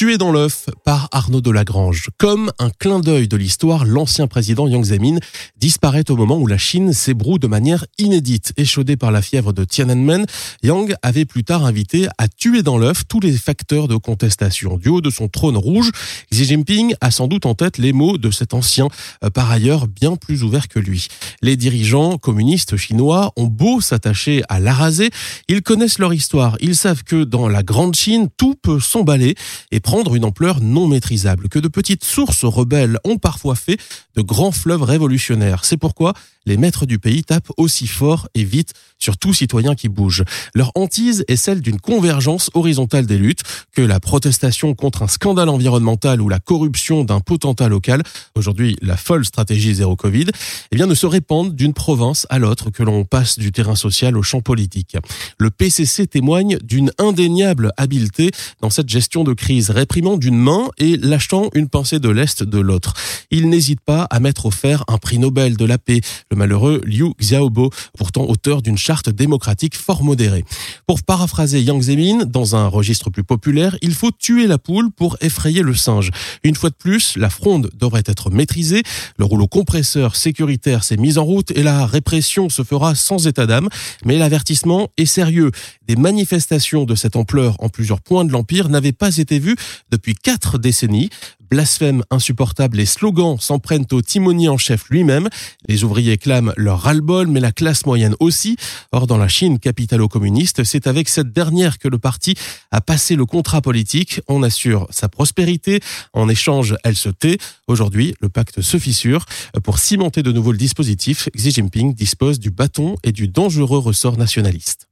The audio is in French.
Tué dans l'œuf par Arnaud de Lagrange. Comme un clin d'œil de l'histoire, l'ancien président Yang Zemin disparaît au moment où la Chine s'ébroue de manière inédite. Échaudé par la fièvre de Tiananmen, Yang avait plus tard invité à tuer dans l'œuf tous les facteurs de contestation. Du haut de son trône rouge, Xi Jinping a sans doute en tête les mots de cet ancien, euh, par ailleurs bien plus ouvert que lui. Les dirigeants communistes chinois ont beau s'attacher à l'araser, ils connaissent leur histoire. Ils savent que dans la grande Chine, tout peut s'emballer et prendre une ampleur non maîtrisable, que de petites sources rebelles ont parfois fait de grands fleuves révolutionnaires. C'est pourquoi les maîtres du pays tapent aussi fort et vite sur tout citoyen qui bouge. Leur hantise est celle d'une convergence horizontale des luttes, que la protestation contre un scandale environnemental ou la corruption d'un potentat local, aujourd'hui la folle stratégie zéro Covid, eh bien ne se répandent d'une province à l'autre que l'on passe du terrain social au champ politique. Le PCC témoigne d'une indéniable habileté dans cette gestion de crise, réprimant d'une main et lâchant une pensée de l'Est de l'autre. Il n'hésite pas à mettre au fer un prix Nobel de la paix, malheureux Liu Xiaobo, pourtant auteur d'une charte démocratique fort modérée. Pour paraphraser Yang Zemin, dans un registre plus populaire, il faut tuer la poule pour effrayer le singe. Une fois de plus, la fronde devrait être maîtrisée, le rouleau compresseur sécuritaire s'est mis en route et la répression se fera sans état d'âme, mais l'avertissement est sérieux. Des manifestations de cette ampleur en plusieurs points de l'Empire n'avaient pas été vues depuis quatre décennies. Blasphème insupportable, les slogans s'en prennent au timonier en chef lui-même. Les ouvriers clament leur ras-le-bol, mais la classe moyenne aussi. Or, dans la Chine capitalo-communiste, c'est avec cette dernière que le parti a passé le contrat politique. On assure sa prospérité. En échange, elle se tait. Aujourd'hui, le pacte se fissure. Pour cimenter de nouveau le dispositif, Xi Jinping dispose du bâton et du dangereux ressort nationaliste.